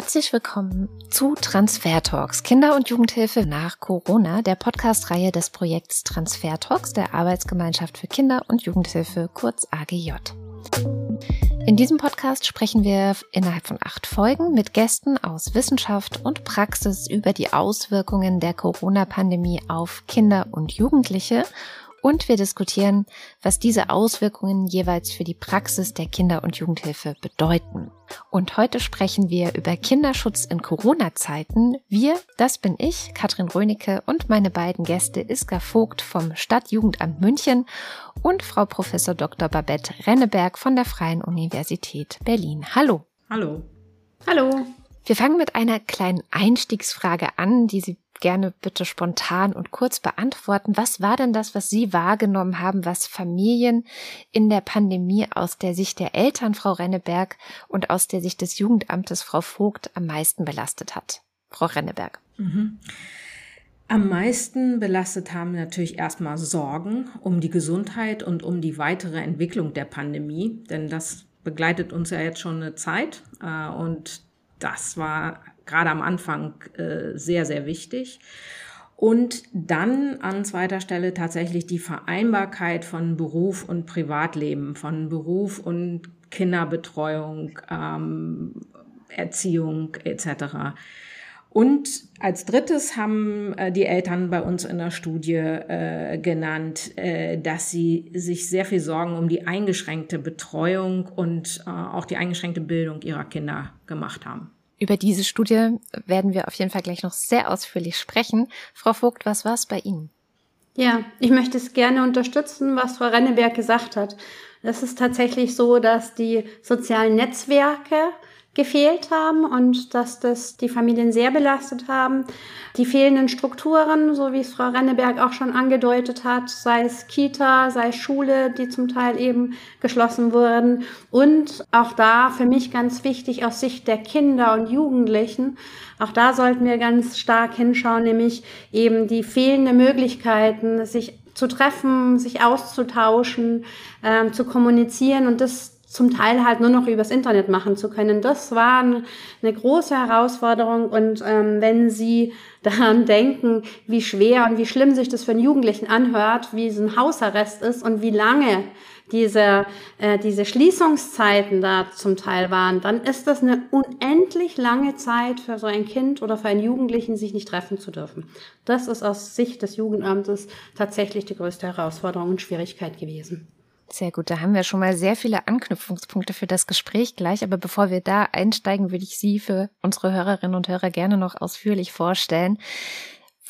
Herzlich willkommen zu Transfer Talks, Kinder- und Jugendhilfe nach Corona, der Podcast-Reihe des Projekts Transfer Talks der Arbeitsgemeinschaft für Kinder- und Jugendhilfe, kurz AGJ. In diesem Podcast sprechen wir innerhalb von acht Folgen mit Gästen aus Wissenschaft und Praxis über die Auswirkungen der Corona-Pandemie auf Kinder und Jugendliche und wir diskutieren, was diese Auswirkungen jeweils für die Praxis der Kinder- und Jugendhilfe bedeuten. Und heute sprechen wir über Kinderschutz in Corona-Zeiten. Wir, das bin ich, Katrin Rönecke und meine beiden Gäste Iska Vogt vom Stadtjugendamt München und Frau Professor Dr. Babette Renneberg von der Freien Universität Berlin. Hallo. Hallo. Hallo. Wir fangen mit einer kleinen Einstiegsfrage an, die Sie gerne bitte spontan und kurz beantworten. Was war denn das, was Sie wahrgenommen haben, was Familien in der Pandemie aus der Sicht der Eltern, Frau Renneberg, und aus der Sicht des Jugendamtes, Frau Vogt, am meisten belastet hat? Frau Renneberg. Mhm. Am meisten belastet haben natürlich erstmal Sorgen um die Gesundheit und um die weitere Entwicklung der Pandemie, denn das begleitet uns ja jetzt schon eine Zeit äh, und das war gerade am Anfang äh, sehr, sehr wichtig. Und dann an zweiter Stelle tatsächlich die Vereinbarkeit von Beruf und Privatleben, von Beruf und Kinderbetreuung, ähm, Erziehung etc. Und als drittes haben äh, die Eltern bei uns in der Studie äh, genannt, äh, dass sie sich sehr viel Sorgen um die eingeschränkte Betreuung und äh, auch die eingeschränkte Bildung ihrer Kinder gemacht haben. Über diese Studie werden wir auf jeden Fall gleich noch sehr ausführlich sprechen. Frau Vogt, was war es bei Ihnen? Ja, ich möchte es gerne unterstützen, was Frau Renneberg gesagt hat. Es ist tatsächlich so, dass die sozialen Netzwerke gefehlt haben und dass das die Familien sehr belastet haben. Die fehlenden Strukturen, so wie es Frau Renneberg auch schon angedeutet hat, sei es Kita, sei es Schule, die zum Teil eben geschlossen wurden. Und auch da für mich ganz wichtig aus Sicht der Kinder und Jugendlichen, auch da sollten wir ganz stark hinschauen, nämlich eben die fehlende Möglichkeiten, sich zu treffen, sich auszutauschen, ähm, zu kommunizieren und das zum Teil halt nur noch übers Internet machen zu können. Das war eine große Herausforderung und ähm, wenn Sie daran denken, wie schwer und wie schlimm sich das für einen Jugendlichen anhört, wie es ein Hausarrest ist und wie lange diese, äh, diese Schließungszeiten da zum Teil waren, dann ist das eine unendlich lange Zeit für so ein Kind oder für einen Jugendlichen, sich nicht treffen zu dürfen. Das ist aus Sicht des Jugendamtes tatsächlich die größte Herausforderung und Schwierigkeit gewesen. Sehr gut, da haben wir schon mal sehr viele Anknüpfungspunkte für das Gespräch gleich. Aber bevor wir da einsteigen, würde ich Sie für unsere Hörerinnen und Hörer gerne noch ausführlich vorstellen.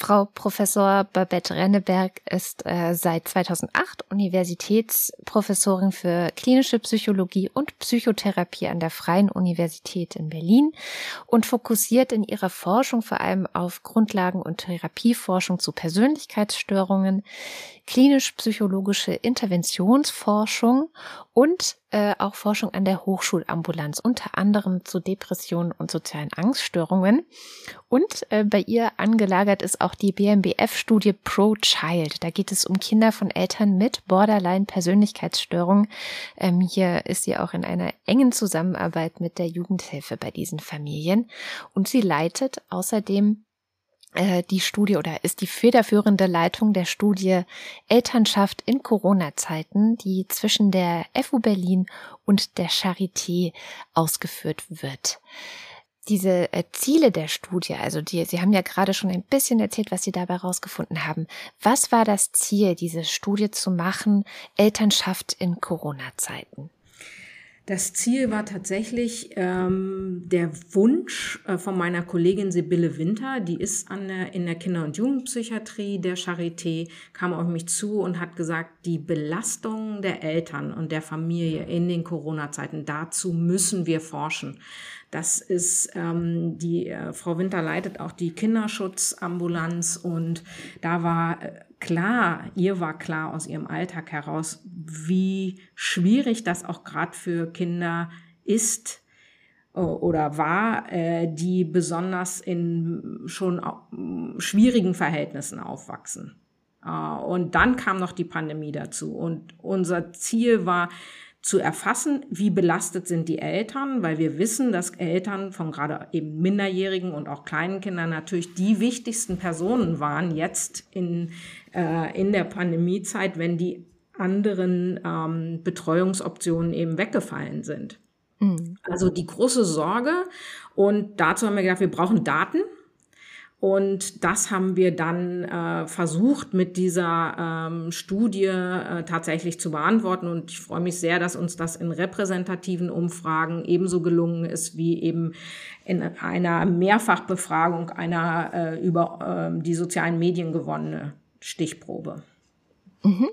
Frau Professor Babette Renneberg ist äh, seit 2008 Universitätsprofessorin für klinische Psychologie und Psychotherapie an der Freien Universität in Berlin und fokussiert in ihrer Forschung vor allem auf Grundlagen- und Therapieforschung zu Persönlichkeitsstörungen, klinisch-psychologische Interventionsforschung und äh, auch Forschung an der Hochschulambulanz, unter anderem zu Depressionen und sozialen Angststörungen. Und äh, bei ihr angelagert ist auch die BMBF-Studie Pro Child. Da geht es um Kinder von Eltern mit Borderline-Persönlichkeitsstörungen. Ähm, hier ist sie auch in einer engen Zusammenarbeit mit der Jugendhilfe bei diesen Familien. Und sie leitet außerdem die Studie oder ist die federführende Leitung der Studie Elternschaft in Corona-Zeiten, die zwischen der FU Berlin und der Charité ausgeführt wird. Diese äh, Ziele der Studie, also die, Sie haben ja gerade schon ein bisschen erzählt, was Sie dabei herausgefunden haben. Was war das Ziel, diese Studie zu machen, Elternschaft in Corona-Zeiten? Das Ziel war tatsächlich ähm, der Wunsch äh, von meiner Kollegin Sibylle Winter, die ist an der, in der Kinder- und Jugendpsychiatrie der Charité, kam auf mich zu und hat gesagt, die Belastung der Eltern und der Familie in den Corona-Zeiten, dazu müssen wir forschen. Das ist ähm, die äh, Frau Winter leitet auch die Kinderschutzambulanz und da war äh, klar, ihr war klar aus ihrem Alltag heraus, wie schwierig das auch gerade für Kinder ist äh, oder war, äh, die besonders in schon schwierigen Verhältnissen aufwachsen. Äh, und dann kam noch die Pandemie dazu. Und unser Ziel war, zu erfassen, wie belastet sind die Eltern, weil wir wissen, dass Eltern von gerade eben Minderjährigen und auch kleinen Kindern natürlich die wichtigsten Personen waren jetzt in, äh, in der Pandemiezeit, wenn die anderen ähm, Betreuungsoptionen eben weggefallen sind. Mhm. Also die große Sorge und dazu haben wir gedacht, wir brauchen Daten. Und das haben wir dann äh, versucht mit dieser ähm, Studie äh, tatsächlich zu beantworten. Und ich freue mich sehr, dass uns das in repräsentativen Umfragen ebenso gelungen ist wie eben in einer Mehrfachbefragung einer äh, über äh, die sozialen Medien gewonnene Stichprobe. Mhm.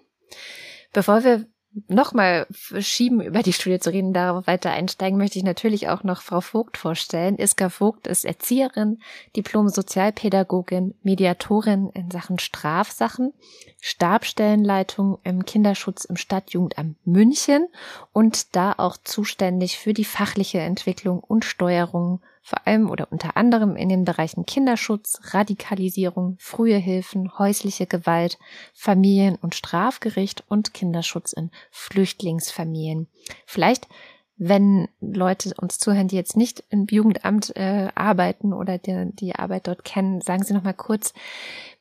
Bevor wir nochmal schieben, über die Studie zu reden, darauf weiter einsteigen, möchte ich natürlich auch noch Frau Vogt vorstellen. Iska Vogt ist Erzieherin, Diplom-Sozialpädagogin, Mediatorin in Sachen Strafsachen, Stabstellenleitung im Kinderschutz im Stadtjugendamt München und da auch zuständig für die fachliche Entwicklung und Steuerung vor allem oder unter anderem in den Bereichen Kinderschutz, Radikalisierung, frühe Hilfen, häusliche Gewalt, Familien- und Strafgericht und Kinderschutz in Flüchtlingsfamilien. Vielleicht wenn Leute uns zuhören, die jetzt nicht im Jugendamt äh, arbeiten oder die, die Arbeit dort kennen, sagen Sie noch mal kurz,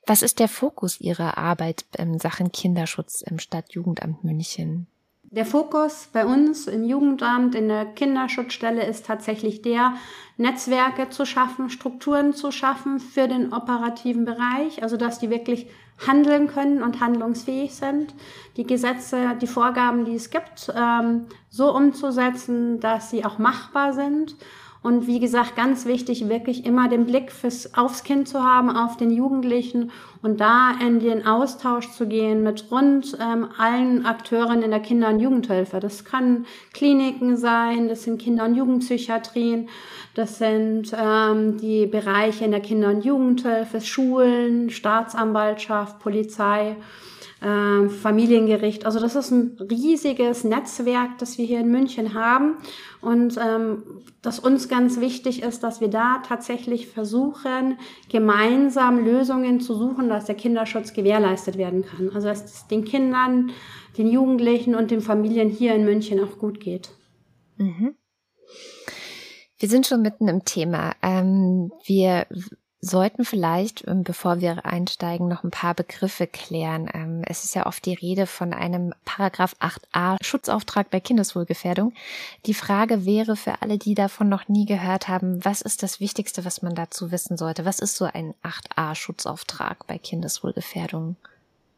was ist der Fokus Ihrer Arbeit in Sachen Kinderschutz im Stadtjugendamt München? Der Fokus bei uns im Jugendamt, in der Kinderschutzstelle ist tatsächlich der, Netzwerke zu schaffen, Strukturen zu schaffen für den operativen Bereich, also dass die wirklich handeln können und handlungsfähig sind, die Gesetze, die Vorgaben, die es gibt, ähm, so umzusetzen, dass sie auch machbar sind und wie gesagt, ganz wichtig, wirklich immer den Blick fürs, aufs Kind zu haben, auf den Jugendlichen und da in den Austausch zu gehen mit rund ähm, allen Akteuren in der Kinder- und Jugendhilfe. Das kann Kliniken sein, das sind Kinder- und Jugendpsychiatrien, das sind ähm, die Bereiche in der Kinder- und Jugendhilfe, Schulen, Staatsanwaltschaft, Polizei äh, Familiengericht. Also das ist ein riesiges Netzwerk, das wir hier in München haben und ähm, das uns ganz wichtig ist, dass wir da tatsächlich versuchen, gemeinsam Lösungen zu suchen, dass der Kinderschutz gewährleistet werden kann. Also dass es den Kindern, den Jugendlichen und den Familien hier in München auch gut geht. Mhm. Wir sind schon mitten im Thema. Ähm, wir sollten vielleicht, ähm, bevor wir einsteigen, noch ein paar Begriffe klären. Ähm, es ist ja oft die Rede von einem Paragraph 8a Schutzauftrag bei Kindeswohlgefährdung. Die Frage wäre für alle, die davon noch nie gehört haben, was ist das Wichtigste, was man dazu wissen sollte? Was ist so ein 8a Schutzauftrag bei Kindeswohlgefährdung?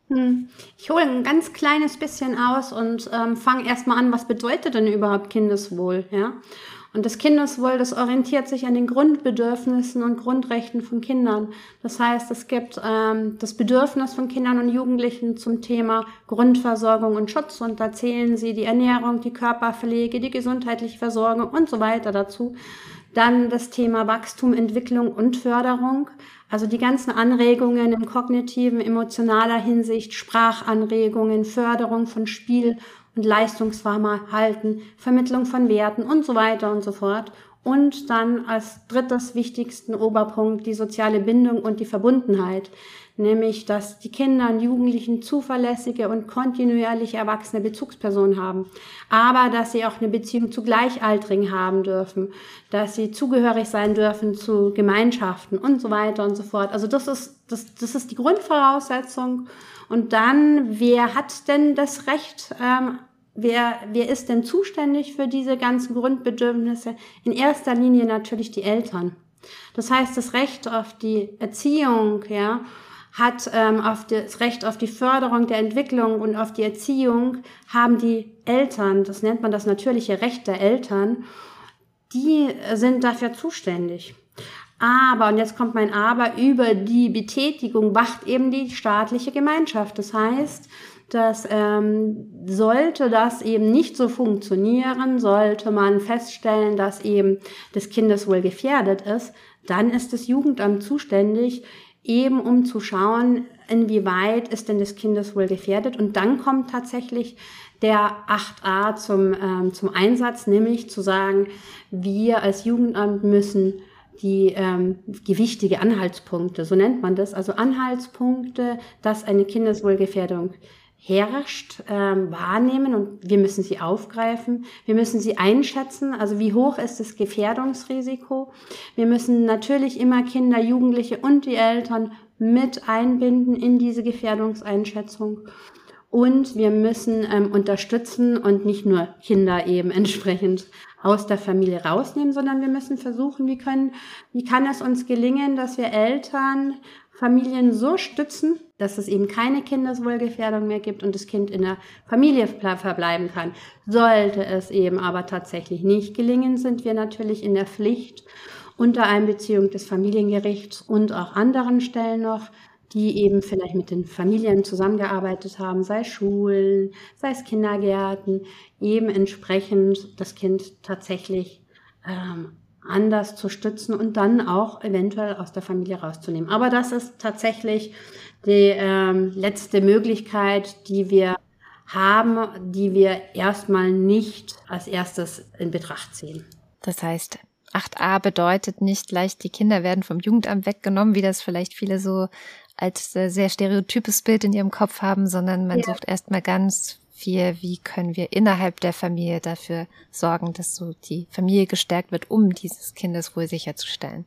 Hm. Ich hole ein ganz kleines bisschen aus und ähm, fange erstmal an, was bedeutet denn überhaupt Kindeswohl? Ja? Und das Kindeswohl, das orientiert sich an den Grundbedürfnissen und Grundrechten von Kindern. Das heißt, es gibt ähm, das Bedürfnis von Kindern und Jugendlichen zum Thema Grundversorgung und Schutz und da zählen sie die Ernährung, die Körperpflege, die gesundheitliche Versorgung und so weiter dazu. Dann das Thema Wachstum, Entwicklung und Förderung. Also die ganzen Anregungen im kognitiven, emotionaler Hinsicht, Sprachanregungen, Förderung von Spiel und Leistungsverhalten, Vermittlung von Werten und so weiter und so fort. Und dann als drittes wichtigsten Oberpunkt die soziale Bindung und die Verbundenheit, nämlich dass die Kinder und Jugendlichen zuverlässige und kontinuierliche erwachsene Bezugspersonen haben, aber dass sie auch eine Beziehung zu Gleichaltrigen haben dürfen, dass sie zugehörig sein dürfen zu Gemeinschaften und so weiter und so fort. Also das ist, das, das ist die Grundvoraussetzung. Und dann, wer hat denn das Recht, ähm, wer, wer ist denn zuständig für diese ganzen Grundbedürfnisse? In erster Linie natürlich die Eltern. Das heißt, das Recht auf die Erziehung, ja, hat ähm, auf das Recht auf die Förderung der Entwicklung und auf die Erziehung haben die Eltern, das nennt man das natürliche Recht der Eltern, die sind dafür zuständig. Aber, und jetzt kommt mein Aber, über die Betätigung wacht eben die staatliche Gemeinschaft. Das heißt, dass ähm, sollte das eben nicht so funktionieren, sollte man feststellen, dass eben das Kindeswohl gefährdet ist, dann ist das Jugendamt zuständig, eben um zu schauen, inwieweit ist denn das Kindeswohl gefährdet. Und dann kommt tatsächlich der 8a zum, ähm, zum Einsatz, nämlich zu sagen, wir als Jugendamt müssen die ähm, gewichtige Anhaltspunkte, so nennt man das, also Anhaltspunkte, dass eine Kindeswohlgefährdung herrscht, ähm, wahrnehmen und wir müssen sie aufgreifen. Wir müssen sie einschätzen. Also wie hoch ist das Gefährdungsrisiko? Wir müssen natürlich immer Kinder, Jugendliche und die Eltern mit einbinden in diese Gefährdungseinschätzung. Und wir müssen ähm, unterstützen und nicht nur Kinder eben entsprechend aus der Familie rausnehmen, sondern wir müssen versuchen, wie können, wie kann es uns gelingen, dass wir Eltern, Familien so stützen, dass es eben keine Kindeswohlgefährdung mehr gibt und das Kind in der Familie verbleiben kann. Sollte es eben aber tatsächlich nicht gelingen, sind wir natürlich in der Pflicht, unter Einbeziehung des Familiengerichts und auch anderen Stellen noch, die eben vielleicht mit den Familien zusammengearbeitet haben, sei Schulen, sei es Kindergärten, eben entsprechend das Kind tatsächlich ähm, anders zu stützen und dann auch eventuell aus der Familie rauszunehmen. Aber das ist tatsächlich die ähm, letzte Möglichkeit, die wir haben, die wir erstmal nicht als erstes in Betracht ziehen. Das heißt, 8a bedeutet nicht leicht, die Kinder werden vom Jugendamt weggenommen, wie das vielleicht viele so als sehr stereotypes Bild in ihrem Kopf haben, sondern man ja. sucht erstmal ganz viel, wie können wir innerhalb der Familie dafür sorgen, dass so die Familie gestärkt wird, um dieses Kindeswohl sicherzustellen.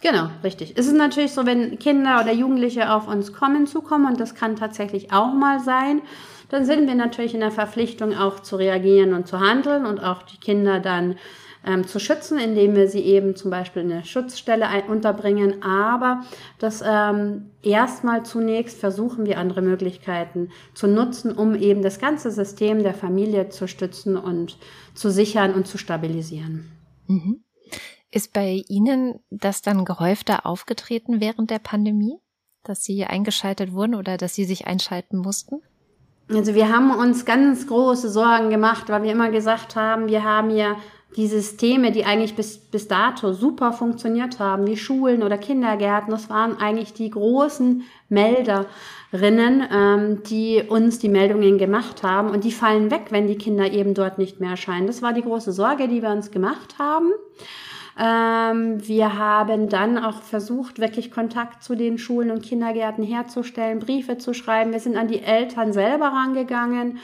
Genau, richtig. Es ist natürlich so, wenn Kinder oder Jugendliche auf uns kommen, zukommen, und das kann tatsächlich auch mal sein, dann sind wir natürlich in der Verpflichtung auch zu reagieren und zu handeln und auch die Kinder dann ähm, zu schützen, indem wir sie eben zum Beispiel in eine Schutzstelle ein unterbringen. Aber das ähm, erstmal zunächst versuchen wir andere Möglichkeiten zu nutzen, um eben das ganze System der Familie zu stützen und zu sichern und zu stabilisieren. Mhm. Ist bei Ihnen das dann gehäufter aufgetreten während der Pandemie, dass Sie eingeschaltet wurden oder dass Sie sich einschalten mussten? Also wir haben uns ganz große Sorgen gemacht, weil wir immer gesagt haben, wir haben ja die Systeme, die eigentlich bis, bis dato super funktioniert haben, wie Schulen oder Kindergärten, das waren eigentlich die großen Melderinnen, ähm, die uns die Meldungen gemacht haben. Und die fallen weg, wenn die Kinder eben dort nicht mehr erscheinen. Das war die große Sorge, die wir uns gemacht haben. Ähm, wir haben dann auch versucht, wirklich Kontakt zu den Schulen und Kindergärten herzustellen, Briefe zu schreiben. Wir sind an die Eltern selber rangegangen,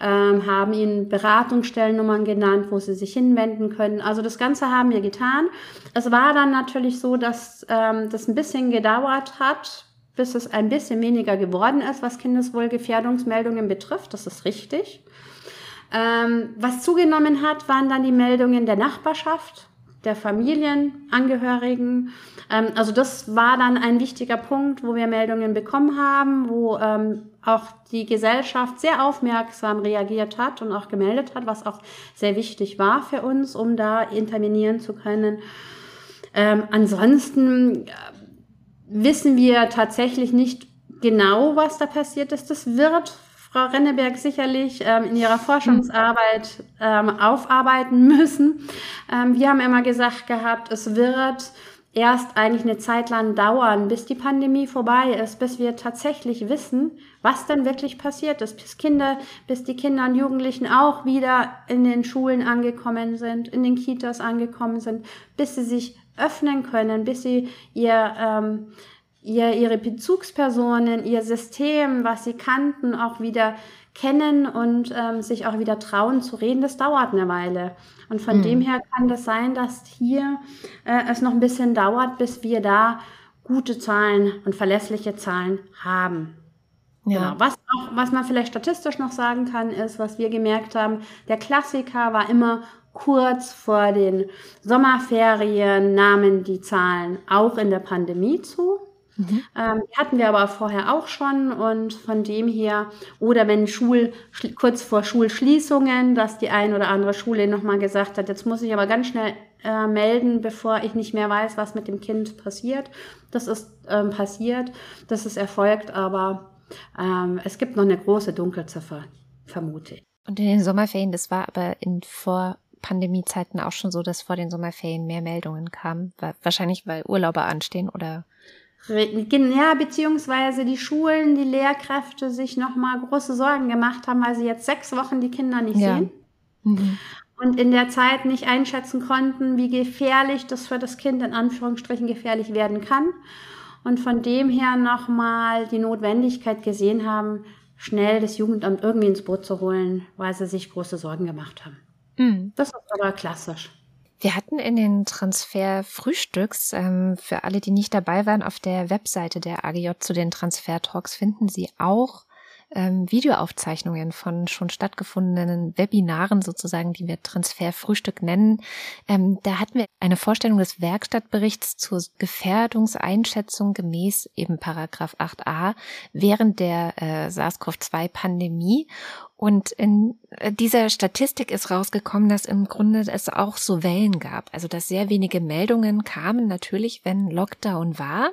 ähm, haben ihnen Beratungsstellennummern genannt, wo sie sich hinwenden können. Also das Ganze haben wir getan. Es war dann natürlich so, dass ähm, das ein bisschen gedauert hat, bis es ein bisschen weniger geworden ist, was Kindeswohlgefährdungsmeldungen betrifft. Das ist richtig. Ähm, was zugenommen hat, waren dann die Meldungen der Nachbarschaft der Familienangehörigen. Ähm, also das war dann ein wichtiger Punkt, wo wir Meldungen bekommen haben, wo ähm, auch die Gesellschaft sehr aufmerksam reagiert hat und auch gemeldet hat, was auch sehr wichtig war für uns, um da intervenieren zu können. Ähm, ansonsten äh, wissen wir tatsächlich nicht genau, was da passiert ist. Das wird Frau Renneberg sicherlich ähm, in ihrer Forschungsarbeit ähm, aufarbeiten müssen. Ähm, wir haben immer gesagt gehabt, es wird erst eigentlich eine Zeit lang dauern, bis die Pandemie vorbei ist, bis wir tatsächlich wissen, was dann wirklich passiert ist, bis Kinder, bis die Kinder und Jugendlichen auch wieder in den Schulen angekommen sind, in den Kitas angekommen sind, bis sie sich öffnen können, bis sie ihr ähm, ihr, ihre Bezugspersonen, ihr System, was sie kannten, auch wieder kennen und ähm, sich auch wieder trauen zu reden, das dauert eine Weile. Und von mhm. dem her kann das sein, dass hier äh, es noch ein bisschen dauert, bis wir da gute Zahlen und verlässliche Zahlen haben. Ja. Genau. Was, auch, was man vielleicht statistisch noch sagen kann, ist, was wir gemerkt haben, der Klassiker war immer kurz vor den Sommerferien, nahmen die Zahlen auch in der Pandemie zu. Mhm. Ähm, hatten wir aber vorher auch schon und von dem her, oder wenn Schul, kurz vor Schulschließungen, dass die ein oder andere Schule nochmal gesagt hat, jetzt muss ich aber ganz schnell äh, melden, bevor ich nicht mehr weiß, was mit dem Kind passiert. Das ist ähm, passiert, das ist erfolgt, aber ähm, es gibt noch eine große Dunkelziffer, vermute ich. Und in den Sommerferien, das war aber in vor Pandemiezeiten auch schon so, dass vor den Sommerferien mehr Meldungen kamen. Wahrscheinlich, weil Urlaube anstehen oder ja, beziehungsweise die Schulen, die Lehrkräfte sich nochmal große Sorgen gemacht haben, weil sie jetzt sechs Wochen die Kinder nicht ja. sehen. Mhm. Und in der Zeit nicht einschätzen konnten, wie gefährlich das für das Kind in Anführungsstrichen gefährlich werden kann. Und von dem her nochmal die Notwendigkeit gesehen haben, schnell das Jugendamt irgendwie ins Boot zu holen, weil sie sich große Sorgen gemacht haben. Mhm. Das ist aber klassisch. Wir hatten in den Transfer-Frühstücks, ähm, für alle, die nicht dabei waren, auf der Webseite der AGJ zu den Transfer-Talks finden Sie auch ähm, Videoaufzeichnungen von schon stattgefundenen Webinaren sozusagen, die wir Transferfrühstück nennen. Ähm, da hatten wir eine Vorstellung des Werkstattberichts zur Gefährdungseinschätzung gemäß eben Paragraph 8a während der äh, SARS-CoV-2-Pandemie. Und in äh, dieser Statistik ist rausgekommen, dass im Grunde es auch so Wellen gab. Also dass sehr wenige Meldungen kamen, natürlich, wenn Lockdown war,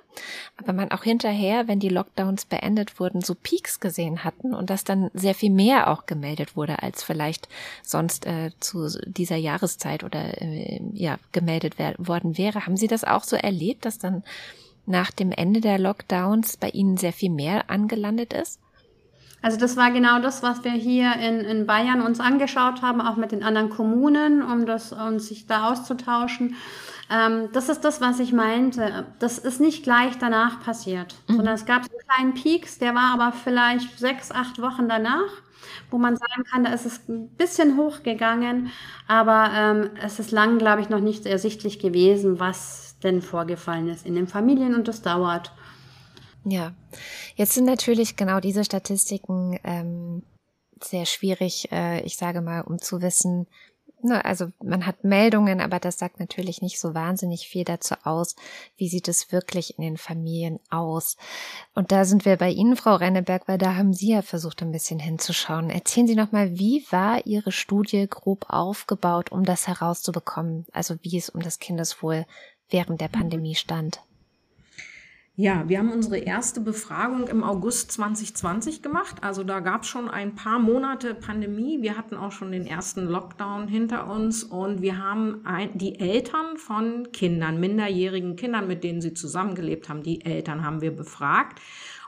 aber man auch hinterher, wenn die Lockdowns beendet wurden, so Peaks gesehen hatten und dass dann sehr viel mehr auch gemeldet wurde, als vielleicht sonst äh, zu dieser Jahreszeit oder äh, ja gemeldet worden wäre. Haben Sie das auch so erlebt, dass dann nach dem Ende der Lockdowns bei Ihnen sehr viel mehr angelandet ist? Also das war genau das, was wir hier in, in Bayern uns angeschaut haben, auch mit den anderen Kommunen, um das um sich da auszutauschen. Ähm, das ist das, was ich meinte. Das ist nicht gleich danach passiert, mhm. sondern es gab so einen kleinen Peaks, der war aber vielleicht sechs, acht Wochen danach wo man sagen kann, da ist es ein bisschen hochgegangen, aber ähm, es ist lang, glaube ich, noch nicht ersichtlich gewesen, was denn vorgefallen ist in den Familien und das dauert. Ja, jetzt sind natürlich genau diese Statistiken ähm, sehr schwierig, äh, ich sage mal, um zu wissen, ne, also man hat Meldungen, aber das sagt natürlich nicht so wahnsinnig viel dazu aus, wie sieht es wirklich in den Familien aus. Und da sind wir bei Ihnen, Frau Renneberg, weil da haben Sie ja versucht, ein bisschen hinzuschauen. Erzählen Sie nochmal, wie war Ihre Studie grob aufgebaut, um das herauszubekommen, also wie es um das Kindeswohl während der Pandemie stand? Ja, wir haben unsere erste Befragung im August 2020 gemacht. Also da gab es schon ein paar Monate Pandemie. Wir hatten auch schon den ersten Lockdown hinter uns und wir haben ein, die Eltern von Kindern, minderjährigen Kindern, mit denen sie zusammengelebt haben, die Eltern haben wir befragt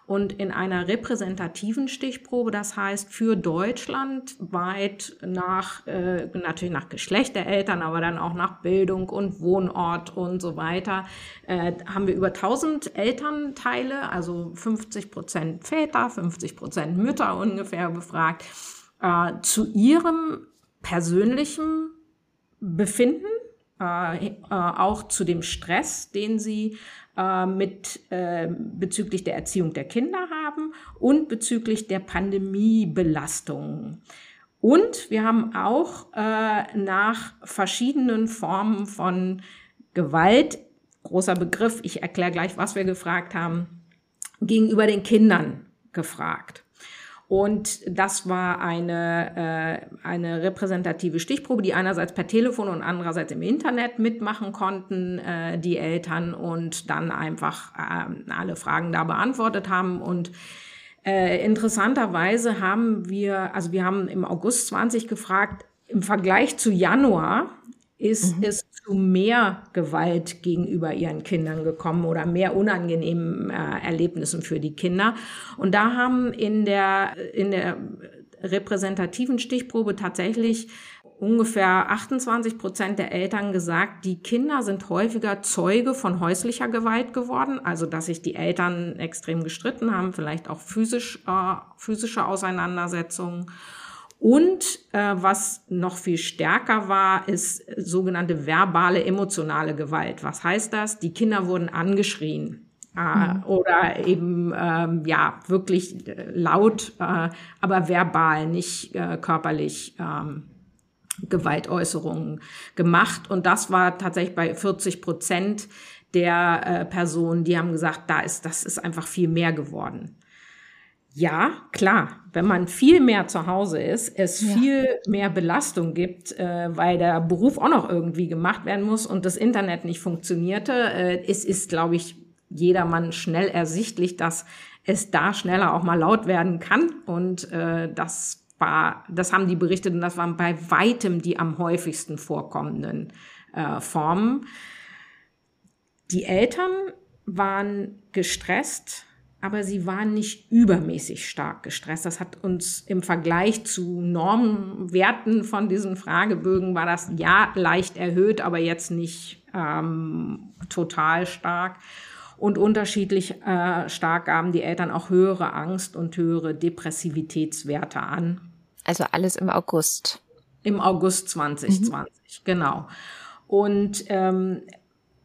und in einer repräsentativen Stichprobe, das heißt für Deutschland weit nach, äh, natürlich nach Geschlecht der Eltern, aber dann auch nach Bildung und Wohnort und so weiter, äh, haben wir über 1000 Elternteile, also 50 Prozent Väter, 50 Prozent Mütter ungefähr befragt, äh, zu ihrem persönlichen Befinden, äh, äh, auch zu dem Stress, den sie äh, mit äh, bezüglich der Erziehung der Kinder haben und bezüglich der Pandemiebelastungen. Und wir haben auch äh, nach verschiedenen Formen von Gewalt, großer Begriff, ich erkläre gleich, was wir gefragt haben, gegenüber den Kindern gefragt. Und das war eine, äh, eine repräsentative Stichprobe, die einerseits per Telefon und andererseits im Internet mitmachen konnten, äh, die Eltern, und dann einfach äh, alle Fragen da beantwortet haben. Und äh, interessanterweise haben wir, also wir haben im August 20 gefragt, im Vergleich zu Januar ist mhm. es zu mehr Gewalt gegenüber ihren Kindern gekommen oder mehr unangenehmen äh, Erlebnissen für die Kinder. Und da haben in der, in der repräsentativen Stichprobe tatsächlich ungefähr 28 Prozent der Eltern gesagt, die Kinder sind häufiger Zeuge von häuslicher Gewalt geworden, also dass sich die Eltern extrem gestritten haben, vielleicht auch physisch, äh, physische Auseinandersetzungen. Und äh, was noch viel stärker war, ist sogenannte verbale emotionale Gewalt. Was heißt das? Die Kinder wurden angeschrien. Äh, mhm. Oder eben ähm, ja wirklich äh, laut, äh, aber verbal, nicht äh, körperlich ähm, Gewaltäußerungen gemacht. Und das war tatsächlich bei 40 Prozent der äh, Personen, die haben gesagt, da ist das ist einfach viel mehr geworden. Ja, klar, wenn man viel mehr zu Hause ist, es ja. viel mehr Belastung gibt, äh, weil der Beruf auch noch irgendwie gemacht werden muss und das Internet nicht funktionierte. Äh, es ist, glaube ich, jedermann schnell ersichtlich, dass es da schneller auch mal laut werden kann. Und äh, das war, das haben die berichtet und das waren bei weitem die am häufigsten vorkommenden äh, Formen. Die Eltern waren gestresst aber sie waren nicht übermäßig stark gestresst. Das hat uns im Vergleich zu Normwerten von diesen Fragebögen war das ja leicht erhöht, aber jetzt nicht ähm, total stark. Und unterschiedlich äh, stark gaben die Eltern auch höhere Angst und höhere Depressivitätswerte an. Also alles im August. Im August 2020, mhm. genau. Und ähm,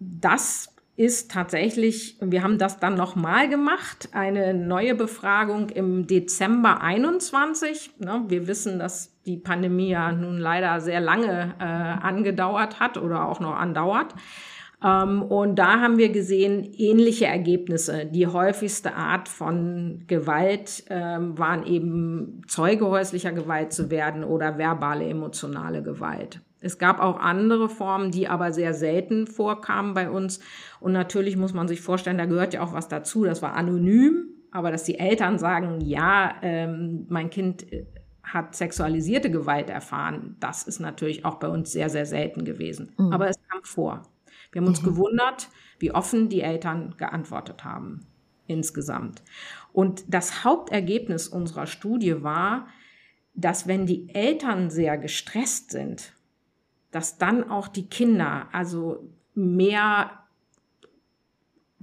das ist tatsächlich, wir haben das dann nochmal gemacht, eine neue Befragung im Dezember 21. Ne, wir wissen, dass die Pandemie ja nun leider sehr lange äh, angedauert hat oder auch noch andauert. Ähm, und da haben wir gesehen, ähnliche Ergebnisse. Die häufigste Art von Gewalt ähm, waren eben Zeuge häuslicher Gewalt zu werden oder verbale emotionale Gewalt. Es gab auch andere Formen, die aber sehr selten vorkamen bei uns. Und natürlich muss man sich vorstellen, da gehört ja auch was dazu. Das war anonym, aber dass die Eltern sagen, ja, ähm, mein Kind äh, hat sexualisierte Gewalt erfahren, das ist natürlich auch bei uns sehr, sehr selten gewesen. Mhm. Aber es kam vor. Wir haben uns mhm. gewundert, wie offen die Eltern geantwortet haben insgesamt. Und das Hauptergebnis unserer Studie war, dass wenn die Eltern sehr gestresst sind, dass dann auch die Kinder also mehr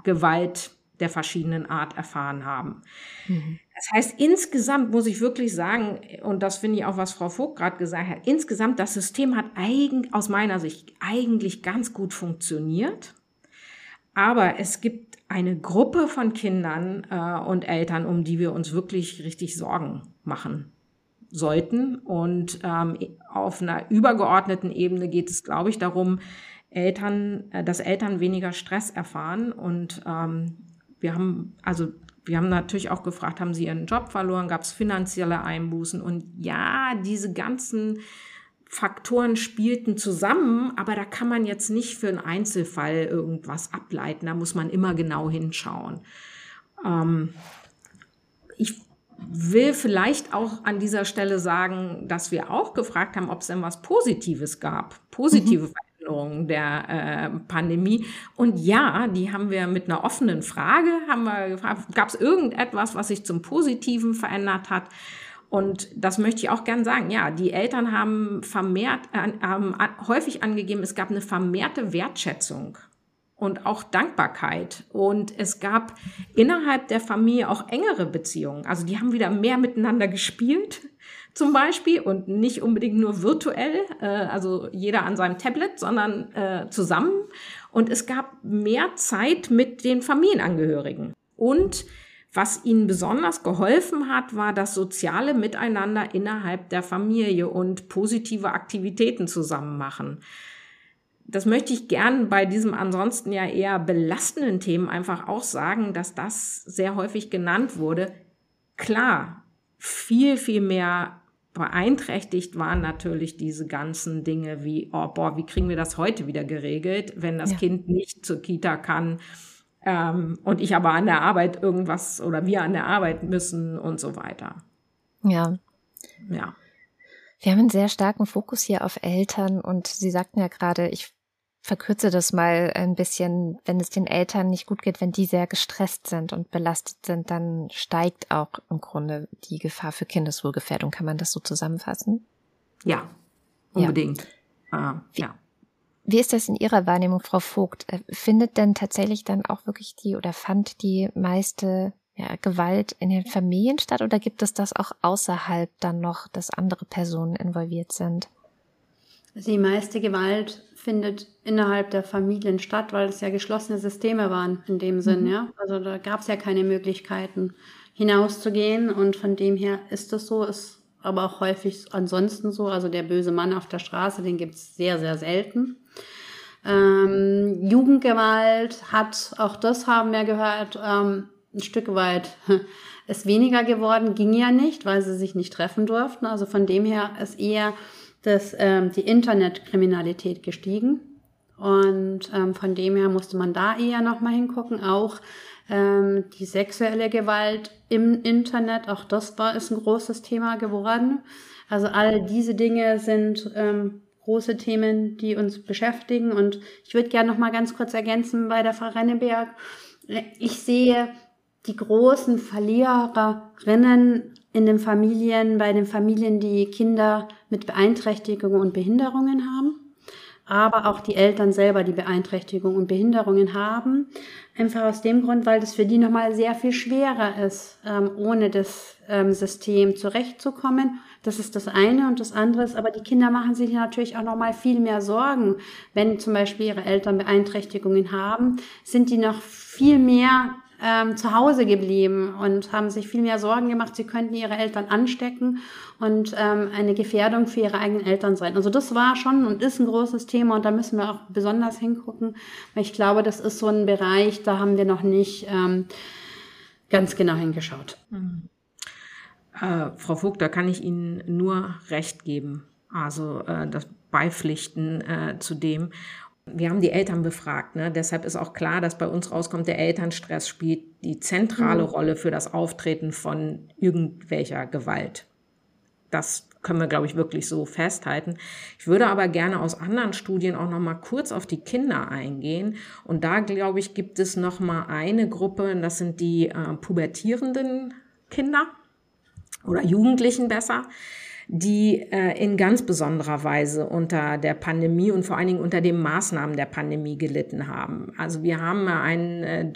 Gewalt der verschiedenen Art erfahren haben. Mhm. Das heißt, insgesamt muss ich wirklich sagen, und das finde ich auch, was Frau Vogt gerade gesagt hat, insgesamt das System hat eigen, aus meiner Sicht eigentlich ganz gut funktioniert. Aber es gibt eine Gruppe von Kindern äh, und Eltern, um die wir uns wirklich richtig Sorgen machen sollten. Und ähm, auf einer übergeordneten Ebene geht es, glaube ich, darum, Eltern, äh, dass Eltern weniger Stress erfahren. Und ähm, wir haben, also wir haben natürlich auch gefragt, haben sie ihren Job verloren, gab es finanzielle Einbußen? Und ja, diese ganzen Faktoren spielten zusammen, aber da kann man jetzt nicht für einen Einzelfall irgendwas ableiten. Da muss man immer genau hinschauen. Ähm, ich will vielleicht auch an dieser Stelle sagen, dass wir auch gefragt haben, ob es denn was Positives gab, positive mhm. Veränderungen der äh, Pandemie. Und ja, die haben wir mit einer offenen Frage, haben wir gefragt, gab es irgendetwas, was sich zum Positiven verändert hat? Und das möchte ich auch gern sagen. Ja, die Eltern haben vermehrt, äh, haben häufig angegeben, es gab eine vermehrte Wertschätzung und auch Dankbarkeit. Und es gab innerhalb der Familie auch engere Beziehungen. Also die haben wieder mehr miteinander gespielt, zum Beispiel, und nicht unbedingt nur virtuell, äh, also jeder an seinem Tablet, sondern äh, zusammen. Und es gab mehr Zeit mit den Familienangehörigen. Und was ihnen besonders geholfen hat, war das soziale Miteinander innerhalb der Familie und positive Aktivitäten zusammen machen das möchte ich gern bei diesem ansonsten ja eher belastenden Themen einfach auch sagen, dass das sehr häufig genannt wurde. Klar, viel, viel mehr beeinträchtigt waren natürlich diese ganzen Dinge wie, oh boah, wie kriegen wir das heute wieder geregelt, wenn das ja. Kind nicht zur Kita kann ähm, und ich aber an der Arbeit irgendwas oder wir an der Arbeit müssen und so weiter. Ja. Ja. Wir haben einen sehr starken Fokus hier auf Eltern und Sie sagten ja gerade, ich verkürze das mal ein bisschen, wenn es den Eltern nicht gut geht, wenn die sehr gestresst sind und belastet sind, dann steigt auch im Grunde die Gefahr für Kindeswohlgefährdung. Kann man das so zusammenfassen? Ja, unbedingt. Ja. Wie, ja. Wie ist das in Ihrer Wahrnehmung, Frau Vogt? Äh, findet denn tatsächlich dann auch wirklich die oder fand die meiste ja, Gewalt in den Familien statt oder gibt es das auch außerhalb dann noch, dass andere Personen involviert sind? Also die meiste Gewalt findet innerhalb der Familien statt, weil es ja geschlossene Systeme waren in dem Sinn, mhm. ja. Also da gab es ja keine Möglichkeiten hinauszugehen und von dem her ist es so, ist aber auch häufig ansonsten so. Also der böse Mann auf der Straße, den gibt es sehr, sehr selten. Ähm, Jugendgewalt hat, auch das haben wir gehört, ähm, ein Stück weit ist weniger geworden, ging ja nicht, weil sie sich nicht treffen durften. Also von dem her ist eher das, ähm, die Internetkriminalität gestiegen. Und ähm, von dem her musste man da eher nochmal hingucken. Auch ähm, die sexuelle Gewalt im Internet, auch das war ist ein großes Thema geworden. Also all diese Dinge sind ähm, große Themen, die uns beschäftigen. Und ich würde gerne noch mal ganz kurz ergänzen bei der Frau Renneberg. Ich sehe die großen Verliererinnen in den Familien, bei den Familien, die Kinder mit Beeinträchtigungen und Behinderungen haben, aber auch die Eltern selber, die Beeinträchtigungen und Behinderungen haben. Einfach aus dem Grund, weil das für die nochmal sehr viel schwerer ist, ähm, ohne das ähm, System zurechtzukommen. Das ist das eine. Und das andere ist, aber die Kinder machen sich natürlich auch nochmal viel mehr Sorgen. Wenn zum Beispiel ihre Eltern Beeinträchtigungen haben, sind die noch viel mehr ähm, zu Hause geblieben und haben sich viel mehr Sorgen gemacht, sie könnten ihre Eltern anstecken und ähm, eine Gefährdung für ihre eigenen Eltern sein. Also das war schon und ist ein großes Thema und da müssen wir auch besonders hingucken, weil ich glaube, das ist so ein Bereich, da haben wir noch nicht ähm, ganz genau hingeschaut. Mhm. Äh, Frau Vogt, da kann ich Ihnen nur recht geben. Also äh, das Beipflichten äh, zu dem. Wir haben die Eltern befragt, ne? deshalb ist auch klar, dass bei uns rauskommt, der Elternstress spielt die zentrale mhm. Rolle für das Auftreten von irgendwelcher Gewalt. Das können wir, glaube ich, wirklich so festhalten. Ich würde aber gerne aus anderen Studien auch noch mal kurz auf die Kinder eingehen. Und da, glaube ich, gibt es noch mal eine Gruppe, das sind die äh, pubertierenden Kinder oder Jugendlichen besser die äh, in ganz besonderer Weise unter der Pandemie und vor allen Dingen unter den Maßnahmen der Pandemie gelitten haben. Also wir haben ein äh,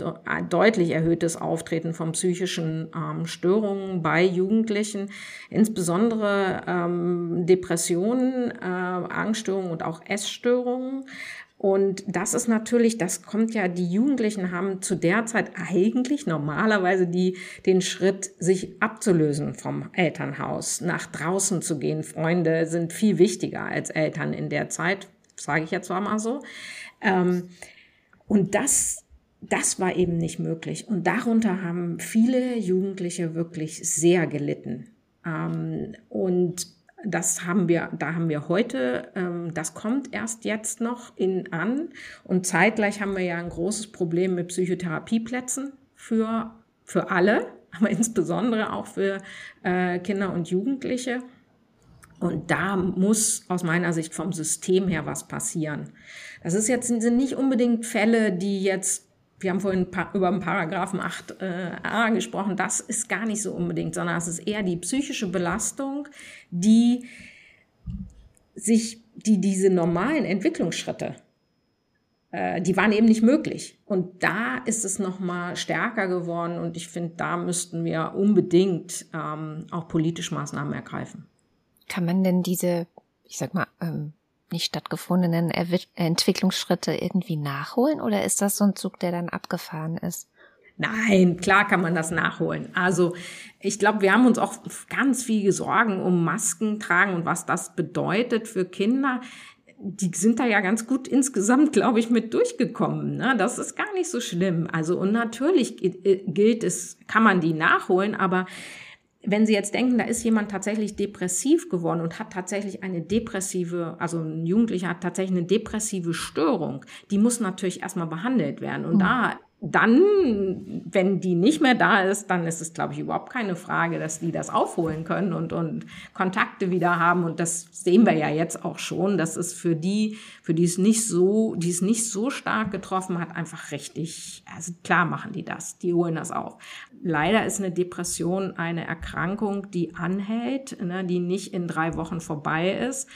deutlich erhöhtes Auftreten von psychischen ähm, Störungen bei Jugendlichen, insbesondere ähm, Depressionen, äh, Angststörungen und auch Essstörungen. Und das ist natürlich, das kommt ja, die Jugendlichen haben zu der Zeit eigentlich normalerweise die, den Schritt, sich abzulösen vom Elternhaus, nach draußen zu gehen. Freunde sind viel wichtiger als Eltern in der Zeit, sage ich jetzt mal so. Ähm, und das, das war eben nicht möglich. Und darunter haben viele Jugendliche wirklich sehr gelitten. Ähm, und das haben wir, da haben wir heute, ähm, das kommt erst jetzt noch in an. Und zeitgleich haben wir ja ein großes Problem mit Psychotherapieplätzen für, für alle, aber insbesondere auch für äh, Kinder und Jugendliche. Und da muss aus meiner Sicht vom System her was passieren. Das ist jetzt, sind nicht unbedingt Fälle, die jetzt wir haben vorhin über den Paragraphen 8a äh, gesprochen, das ist gar nicht so unbedingt, sondern es ist eher die psychische Belastung, die sich, die diese normalen Entwicklungsschritte, äh, die waren eben nicht möglich. Und da ist es nochmal stärker geworden und ich finde, da müssten wir unbedingt ähm, auch politische Maßnahmen ergreifen. Kann man denn diese, ich sag mal, ähm nicht stattgefundenen Entwicklungsschritte irgendwie nachholen oder ist das so ein Zug, der dann abgefahren ist? Nein, klar kann man das nachholen. Also ich glaube, wir haben uns auch ganz viel Sorgen um Masken tragen und was das bedeutet für Kinder. Die sind da ja ganz gut insgesamt, glaube ich, mit durchgekommen. Ne? Das ist gar nicht so schlimm. Also und natürlich gilt es, kann man die nachholen, aber wenn Sie jetzt denken, da ist jemand tatsächlich depressiv geworden und hat tatsächlich eine depressive, also ein Jugendlicher hat tatsächlich eine depressive Störung, die muss natürlich erstmal behandelt werden. Und mhm. da dann, wenn die nicht mehr da ist, dann ist es, glaube ich, überhaupt keine Frage, dass die das aufholen können und, und Kontakte wieder haben. Und das sehen wir ja jetzt auch schon, dass es für die, für die es nicht so, die es nicht so stark getroffen hat, einfach richtig, also klar machen die das, die holen das auf. Leider ist eine Depression eine Erkrankung, die anhält, ne, die nicht in drei Wochen vorbei ist.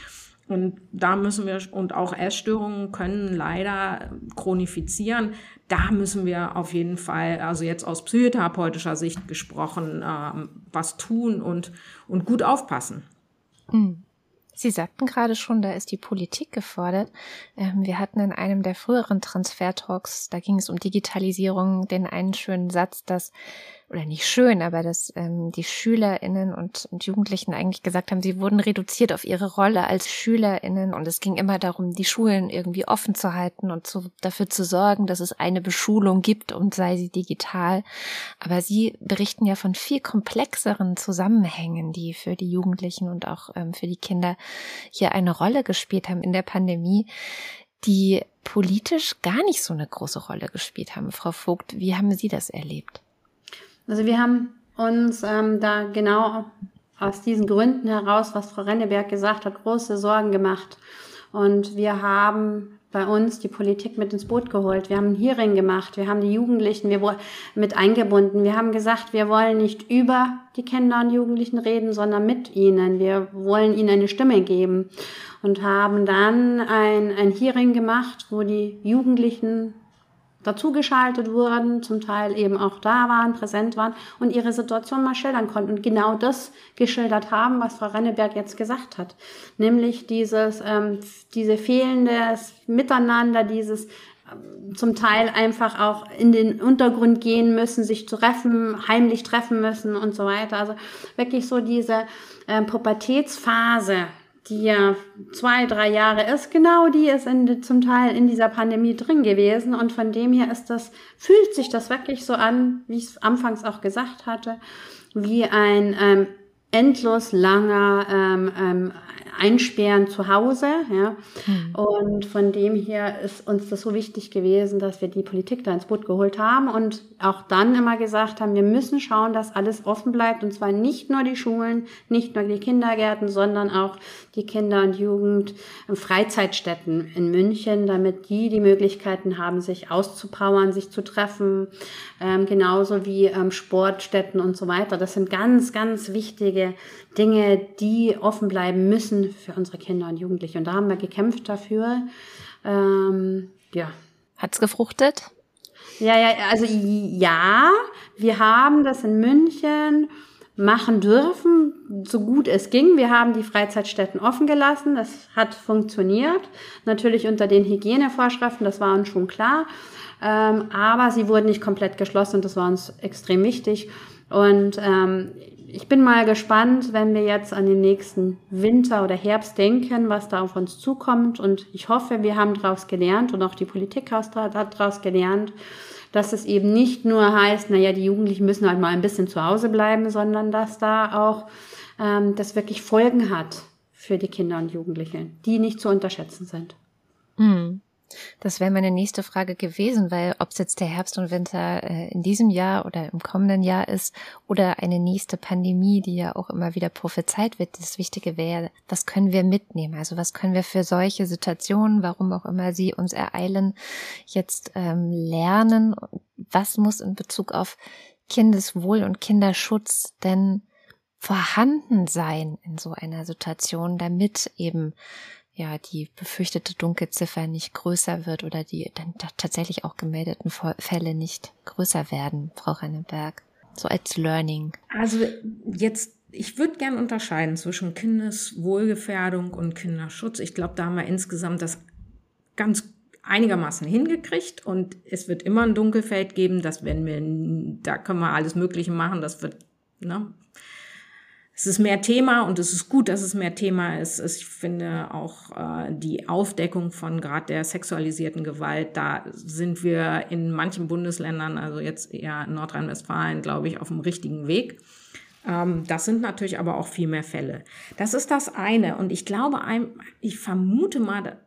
Und da müssen wir, und auch Essstörungen können leider chronifizieren. Da müssen wir auf jeden Fall, also jetzt aus psychotherapeutischer Sicht gesprochen, äh, was tun und, und gut aufpassen. Mhm. Sie sagten gerade schon, da ist die Politik gefordert. Ähm, wir hatten in einem der früheren Transfer-Talks, da ging es um Digitalisierung, den einen schönen Satz, dass oder nicht schön, aber dass ähm, die SchülerInnen und, und Jugendlichen eigentlich gesagt haben, sie wurden reduziert auf ihre Rolle als SchülerInnen und es ging immer darum, die Schulen irgendwie offen zu halten und zu, dafür zu sorgen, dass es eine Beschulung gibt und sei sie digital. Aber sie berichten ja von viel komplexeren Zusammenhängen, die für die Jugendlichen und auch ähm, für die Kinder hier eine Rolle gespielt haben in der Pandemie die politisch gar nicht so eine große Rolle gespielt haben. Frau Vogt, wie haben Sie das erlebt? Also wir haben uns ähm, da genau aus diesen Gründen heraus, was Frau Renneberg gesagt hat, große Sorgen gemacht. Und wir haben bei uns die Politik mit ins Boot geholt. Wir haben ein Hearing gemacht, wir haben die Jugendlichen wir mit eingebunden. Wir haben gesagt, wir wollen nicht über die Kinder und Jugendlichen reden, sondern mit ihnen. Wir wollen ihnen eine Stimme geben und haben dann ein, ein Hearing gemacht, wo die Jugendlichen dazugeschaltet wurden, zum Teil eben auch da waren, präsent waren und ihre Situation mal schildern konnten und genau das geschildert haben, was Frau Renneberg jetzt gesagt hat. Nämlich dieses, ähm, diese fehlendes Miteinander, dieses ähm, zum Teil einfach auch in den Untergrund gehen müssen, sich treffen, heimlich treffen müssen und so weiter. Also wirklich so diese äh, Pubertätsphase, die ja zwei, drei Jahre ist, genau die ist in, zum Teil in dieser Pandemie drin gewesen. Und von dem her ist das, fühlt sich das wirklich so an, wie ich es anfangs auch gesagt hatte, wie ein ähm, endlos langer ähm, ähm, Einsperren zu Hause. Ja. Mhm. Und von dem her ist uns das so wichtig gewesen, dass wir die Politik da ins Boot geholt haben und auch dann immer gesagt haben, wir müssen schauen, dass alles offen bleibt. Und zwar nicht nur die Schulen, nicht nur die Kindergärten, sondern auch die Kinder- und Jugend- Freizeitstätten in München, damit die die Möglichkeiten haben, sich auszupowern, sich zu treffen, ähm, genauso wie ähm, Sportstätten und so weiter. Das sind ganz, ganz wichtige Dinge, die offen bleiben müssen für unsere Kinder und Jugendliche. Und da haben wir gekämpft dafür. Ähm, ja. Hat's gefruchtet? Ja, ja, also ja, wir haben das in München machen dürfen, so gut es ging. Wir haben die Freizeitstätten offen gelassen. Das hat funktioniert. Natürlich unter den Hygienevorschriften, das war uns schon klar. Ähm, aber sie wurden nicht komplett geschlossen und das war uns extrem wichtig. Und ähm, ich bin mal gespannt, wenn wir jetzt an den nächsten Winter oder Herbst denken, was da auf uns zukommt. Und ich hoffe, wir haben daraus gelernt und auch die Politik hat daraus gelernt, dass es eben nicht nur heißt, naja, die Jugendlichen müssen halt mal ein bisschen zu Hause bleiben, sondern dass da auch ähm, das wirklich Folgen hat für die Kinder und Jugendlichen, die nicht zu unterschätzen sind. Mhm. Das wäre meine nächste Frage gewesen, weil ob es jetzt der Herbst und Winter äh, in diesem Jahr oder im kommenden Jahr ist oder eine nächste Pandemie, die ja auch immer wieder prophezeit wird, das Wichtige wäre, was können wir mitnehmen? Also was können wir für solche Situationen, warum auch immer sie uns ereilen, jetzt ähm, lernen? Was muss in Bezug auf Kindeswohl und Kinderschutz denn vorhanden sein in so einer Situation, damit eben ja die befürchtete Dunkelziffer nicht größer wird oder die dann tatsächlich auch gemeldeten Fälle nicht größer werden, Frau Rennenberg. So als Learning. Also jetzt, ich würde gern unterscheiden zwischen Kindeswohlgefährdung und Kinderschutz. Ich glaube, da haben wir insgesamt das ganz einigermaßen hingekriegt und es wird immer ein Dunkelfeld geben, das werden wir, da können wir alles Mögliche machen, das wird, ne, es ist mehr Thema und es ist gut, dass es mehr Thema ist. Ich finde auch äh, die Aufdeckung von gerade der sexualisierten Gewalt, da sind wir in manchen Bundesländern, also jetzt eher Nordrhein-Westfalen, glaube ich, auf dem richtigen Weg. Ähm, das sind natürlich aber auch viel mehr Fälle. Das ist das eine. Und ich glaube, ich vermute mal,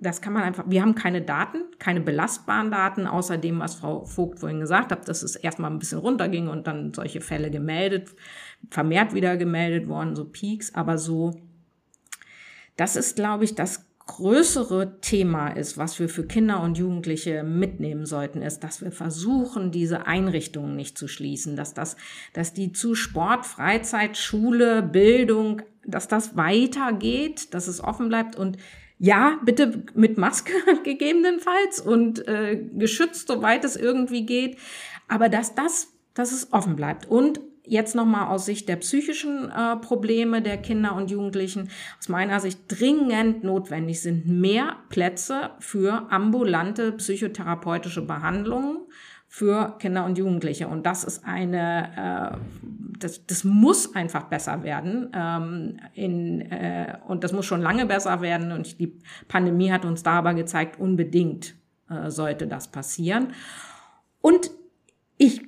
das kann man einfach, wir haben keine Daten, keine belastbaren Daten, außer dem, was Frau Vogt vorhin gesagt hat, dass es erstmal ein bisschen runterging und dann solche Fälle gemeldet vermehrt wieder gemeldet worden, so Peaks, aber so, das ist, glaube ich, das größere Thema ist, was wir für Kinder und Jugendliche mitnehmen sollten, ist, dass wir versuchen, diese Einrichtungen nicht zu schließen, dass das, dass die zu Sport, Freizeit, Schule, Bildung, dass das weitergeht, dass es offen bleibt und ja, bitte mit Maske gegebenenfalls und äh, geschützt, soweit es irgendwie geht, aber dass das, dass es offen bleibt. Und jetzt nochmal aus Sicht der psychischen äh, Probleme der Kinder und Jugendlichen aus meiner Sicht dringend notwendig sind mehr Plätze für ambulante psychotherapeutische Behandlungen für Kinder und Jugendliche. Und das ist eine, äh, das, das muss einfach besser werden. Ähm, in, äh, und das muss schon lange besser werden. Und die Pandemie hat uns da aber gezeigt, unbedingt äh, sollte das passieren. Und ich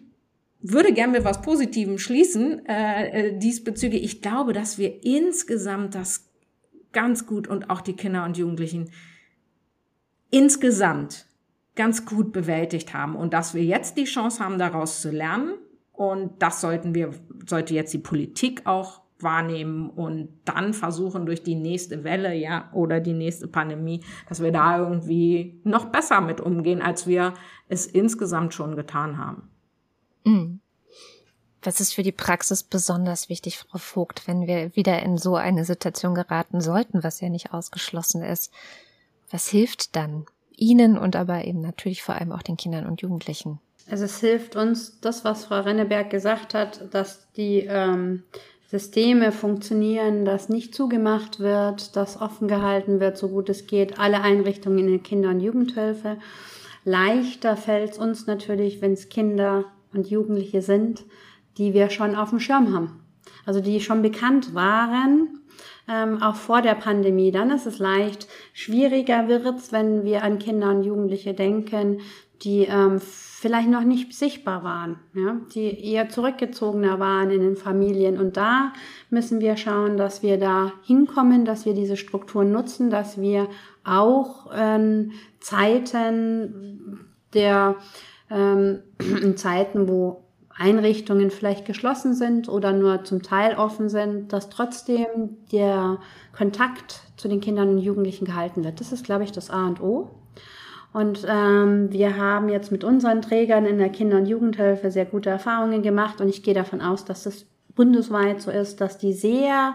würde gerne mit was Positivem schließen äh, äh, diesbezüglich. Ich glaube, dass wir insgesamt das ganz gut und auch die Kinder und Jugendlichen insgesamt ganz gut bewältigt haben und dass wir jetzt die Chance haben, daraus zu lernen. Und das sollten wir, sollte jetzt die Politik auch wahrnehmen und dann versuchen durch die nächste Welle, ja, oder die nächste Pandemie, dass wir da irgendwie noch besser mit umgehen, als wir es insgesamt schon getan haben. Mhm. Was ist für die Praxis besonders wichtig, Frau Vogt, wenn wir wieder in so eine Situation geraten sollten, was ja nicht ausgeschlossen ist? Was hilft dann Ihnen und aber eben natürlich vor allem auch den Kindern und Jugendlichen? Also es hilft uns, das, was Frau Renneberg gesagt hat, dass die ähm, Systeme funktionieren, dass nicht zugemacht wird, dass offen gehalten wird, so gut es geht, alle Einrichtungen in der Kinder- und Jugendhilfe. Leichter fällt es uns natürlich, wenn es Kinder und Jugendliche sind, die wir schon auf dem Schirm haben. Also die schon bekannt waren, ähm, auch vor der Pandemie. Dann ist es leicht. Schwieriger wird's, wenn wir an Kinder und Jugendliche denken, die ähm, vielleicht noch nicht sichtbar waren, ja, die eher zurückgezogener waren in den Familien. Und da müssen wir schauen, dass wir da hinkommen, dass wir diese Strukturen nutzen, dass wir auch ähm, Zeiten der ähm, in Zeiten, wo Einrichtungen vielleicht geschlossen sind oder nur zum Teil offen sind, dass trotzdem der Kontakt zu den Kindern und Jugendlichen gehalten wird. Das ist, glaube ich, das A und O. Und ähm, wir haben jetzt mit unseren Trägern in der Kinder- und Jugendhilfe sehr gute Erfahrungen gemacht und ich gehe davon aus, dass das bundesweit so ist, dass die sehr,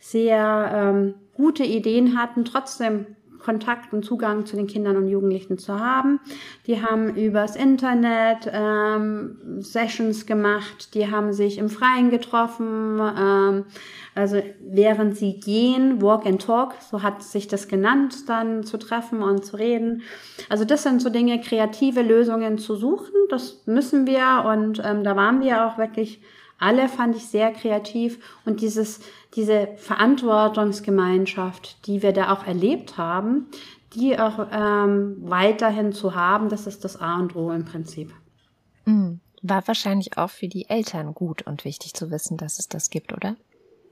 sehr ähm, gute Ideen hatten, trotzdem Kontakt und Zugang zu den Kindern und Jugendlichen zu haben. Die haben übers Internet ähm, Sessions gemacht, die haben sich im Freien getroffen, ähm, also während sie gehen, Walk and Talk, so hat sich das genannt, dann zu treffen und zu reden. Also das sind so Dinge, kreative Lösungen zu suchen, das müssen wir und ähm, da waren wir auch wirklich alle, fand ich sehr kreativ und dieses diese Verantwortungsgemeinschaft, die wir da auch erlebt haben, die auch ähm, weiterhin zu haben, das ist das A und O im Prinzip. Mhm. War wahrscheinlich auch für die Eltern gut und wichtig zu wissen, dass es das gibt, oder?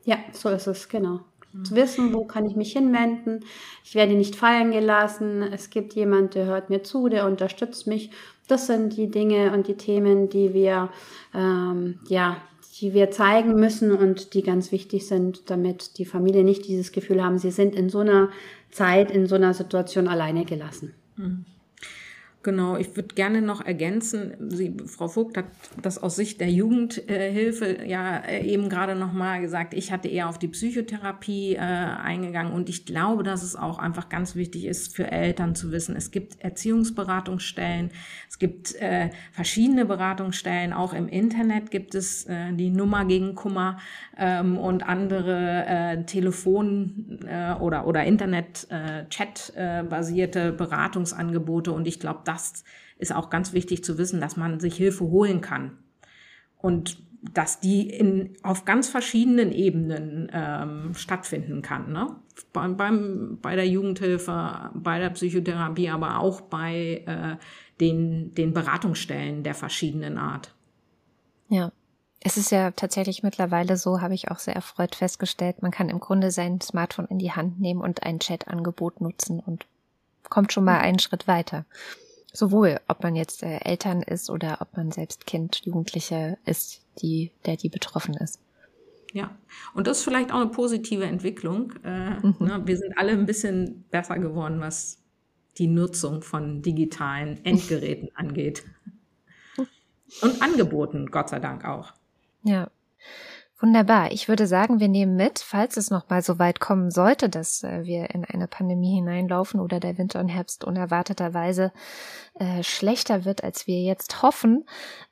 Ja, so ist es, genau. Mhm. Zu wissen, wo kann ich mich hinwenden. Ich werde nicht fallen gelassen. Es gibt jemand, der hört mir zu, der unterstützt mich. Das sind die Dinge und die Themen, die wir ähm, ja die wir zeigen müssen und die ganz wichtig sind, damit die Familie nicht dieses Gefühl haben, sie sind in so einer Zeit, in so einer Situation alleine gelassen. Mhm. Genau, ich würde gerne noch ergänzen, Sie, Frau Vogt hat das aus Sicht der Jugendhilfe ja äh, eben gerade nochmal gesagt, ich hatte eher auf die Psychotherapie äh, eingegangen und ich glaube, dass es auch einfach ganz wichtig ist für Eltern zu wissen, es gibt Erziehungsberatungsstellen, es gibt äh, verschiedene Beratungsstellen, auch im Internet gibt es äh, die Nummer gegen Kummer ähm, und andere äh, Telefon- äh, oder, oder Internet-Chat-basierte äh, Beratungsangebote und ich glaube, das ist auch ganz wichtig zu wissen, dass man sich Hilfe holen kann. Und dass die in, auf ganz verschiedenen Ebenen ähm, stattfinden kann. Ne? Beim, beim, bei der Jugendhilfe, bei der Psychotherapie, aber auch bei äh, den, den Beratungsstellen der verschiedenen Art. Ja. Es ist ja tatsächlich mittlerweile so, habe ich auch sehr erfreut festgestellt, man kann im Grunde sein Smartphone in die Hand nehmen und ein Chat-Angebot nutzen und kommt schon mal einen Schritt weiter. Sowohl, ob man jetzt äh, Eltern ist oder ob man selbst Kind, Jugendliche ist, die, der die betroffen ist. Ja, und das ist vielleicht auch eine positive Entwicklung. Äh, mhm. ne, wir sind alle ein bisschen besser geworden, was die Nutzung von digitalen Endgeräten angeht. Und Angeboten, Gott sei Dank auch. Ja. Wunderbar. Ich würde sagen, wir nehmen mit, falls es noch mal so weit kommen sollte, dass äh, wir in eine Pandemie hineinlaufen oder der Winter und Herbst unerwarteterweise äh, schlechter wird, als wir jetzt hoffen,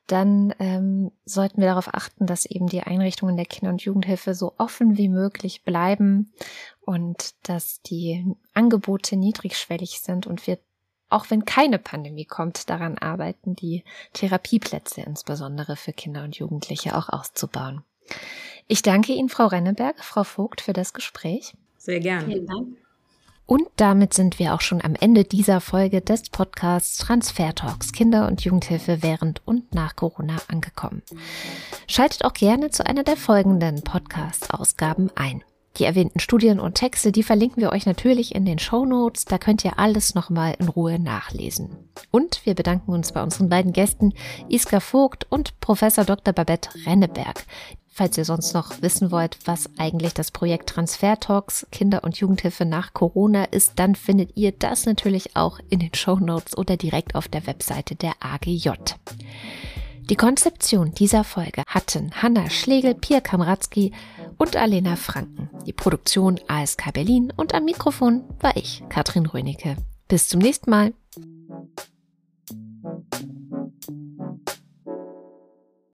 dann ähm, sollten wir darauf achten, dass eben die Einrichtungen der Kinder- und Jugendhilfe so offen wie möglich bleiben und dass die Angebote niedrigschwellig sind und wir auch wenn keine Pandemie kommt, daran arbeiten, die Therapieplätze insbesondere für Kinder und Jugendliche auch auszubauen. Ich danke Ihnen, Frau Renneberg, Frau Vogt, für das Gespräch. Sehr gerne. Vielen Dank. Und damit sind wir auch schon am Ende dieser Folge des Podcasts Transfer Talks Kinder- und Jugendhilfe während und nach Corona angekommen. Schaltet auch gerne zu einer der folgenden Podcast-Ausgaben ein. Die erwähnten Studien und Texte, die verlinken wir euch natürlich in den Show Notes. Da könnt ihr alles nochmal in Ruhe nachlesen. Und wir bedanken uns bei unseren beiden Gästen Iska Vogt und Professor Dr. Babette Renneberg, Falls ihr sonst noch wissen wollt, was eigentlich das Projekt Transfer Talks Kinder- und Jugendhilfe nach Corona ist, dann findet ihr das natürlich auch in den Show Notes oder direkt auf der Webseite der AGJ. Die Konzeption dieser Folge hatten Hanna Schlegel, Pia Kamratzki und Alena Franken. Die Produktion ASK Berlin und am Mikrofon war ich, Katrin Rönecke. Bis zum nächsten Mal.